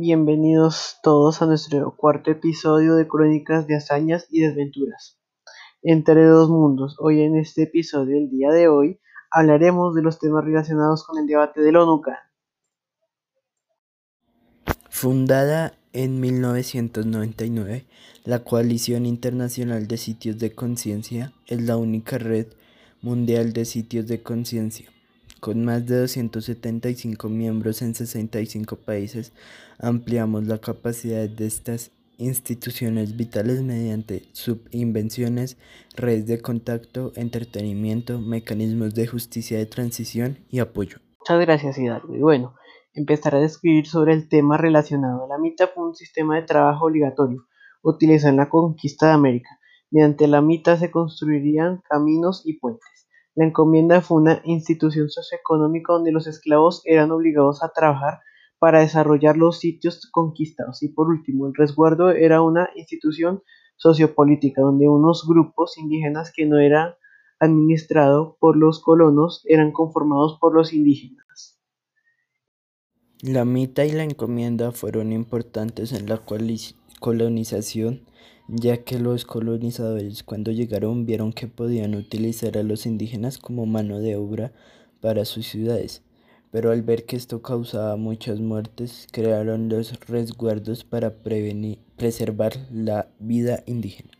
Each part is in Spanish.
Bienvenidos todos a nuestro cuarto episodio de Crónicas de Hazañas y Desventuras. Entre dos mundos, hoy en este episodio, el día de hoy, hablaremos de los temas relacionados con el debate del ONUCA. Fundada en 1999, la Coalición Internacional de Sitios de Conciencia es la única red mundial de sitios de conciencia con más de 275 miembros en 65 países, ampliamos la capacidad de estas instituciones vitales mediante subinvenciones, redes de contacto, entretenimiento, mecanismos de justicia de transición y apoyo. Muchas gracias Hidalgo. Y bueno, empezaré a describir sobre el tema relacionado. La mitad fue un sistema de trabajo obligatorio utilizado en la conquista de América. Mediante la mitad se construirían caminos y puentes. La encomienda fue una institución socioeconómica donde los esclavos eran obligados a trabajar para desarrollar los sitios conquistados. Y por último, el resguardo era una institución sociopolítica donde unos grupos indígenas que no eran administrados por los colonos eran conformados por los indígenas. La mita y la encomienda fueron importantes en la colonización ya que los colonizadores cuando llegaron vieron que podían utilizar a los indígenas como mano de obra para sus ciudades, pero al ver que esto causaba muchas muertes, crearon los resguardos para prevenir, preservar la vida indígena.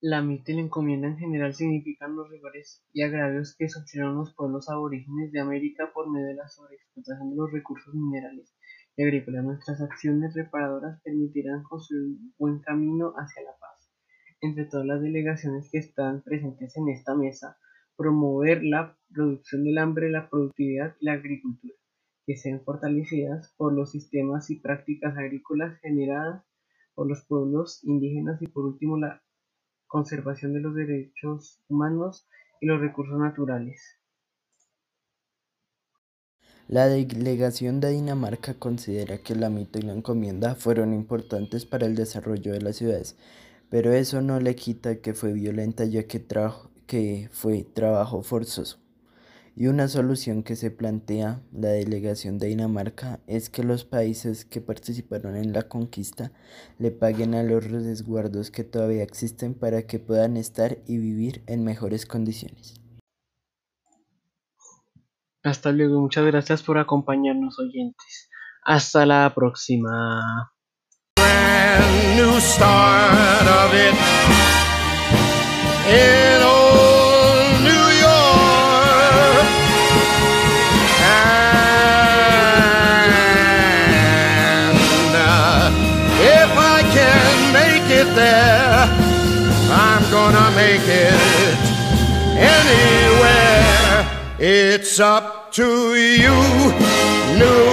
La mitad y la encomienda en general significan los rigores y agravios que sufrieron los pueblos aborígenes de América por medio de la sobreexplotación de los recursos minerales y agrícolas. Nuestras acciones reparadoras permitirán construir un buen camino hacia la paz. Entre todas las delegaciones que están presentes en esta mesa, promover la reducción del hambre, la productividad y la agricultura, que sean fortalecidas por los sistemas y prácticas agrícolas generadas por los pueblos indígenas y por último la conservación de los derechos humanos y los recursos naturales. La delegación de Dinamarca considera que la mito y la encomienda fueron importantes para el desarrollo de las ciudades, pero eso no le quita que fue violenta ya que, que fue trabajo forzoso. Y una solución que se plantea la delegación de Dinamarca es que los países que participaron en la conquista le paguen a los resguardos que todavía existen para que puedan estar y vivir en mejores condiciones. Hasta luego, muchas gracias por acompañarnos oyentes. Hasta la próxima. Make it anywhere. It's up to you, New.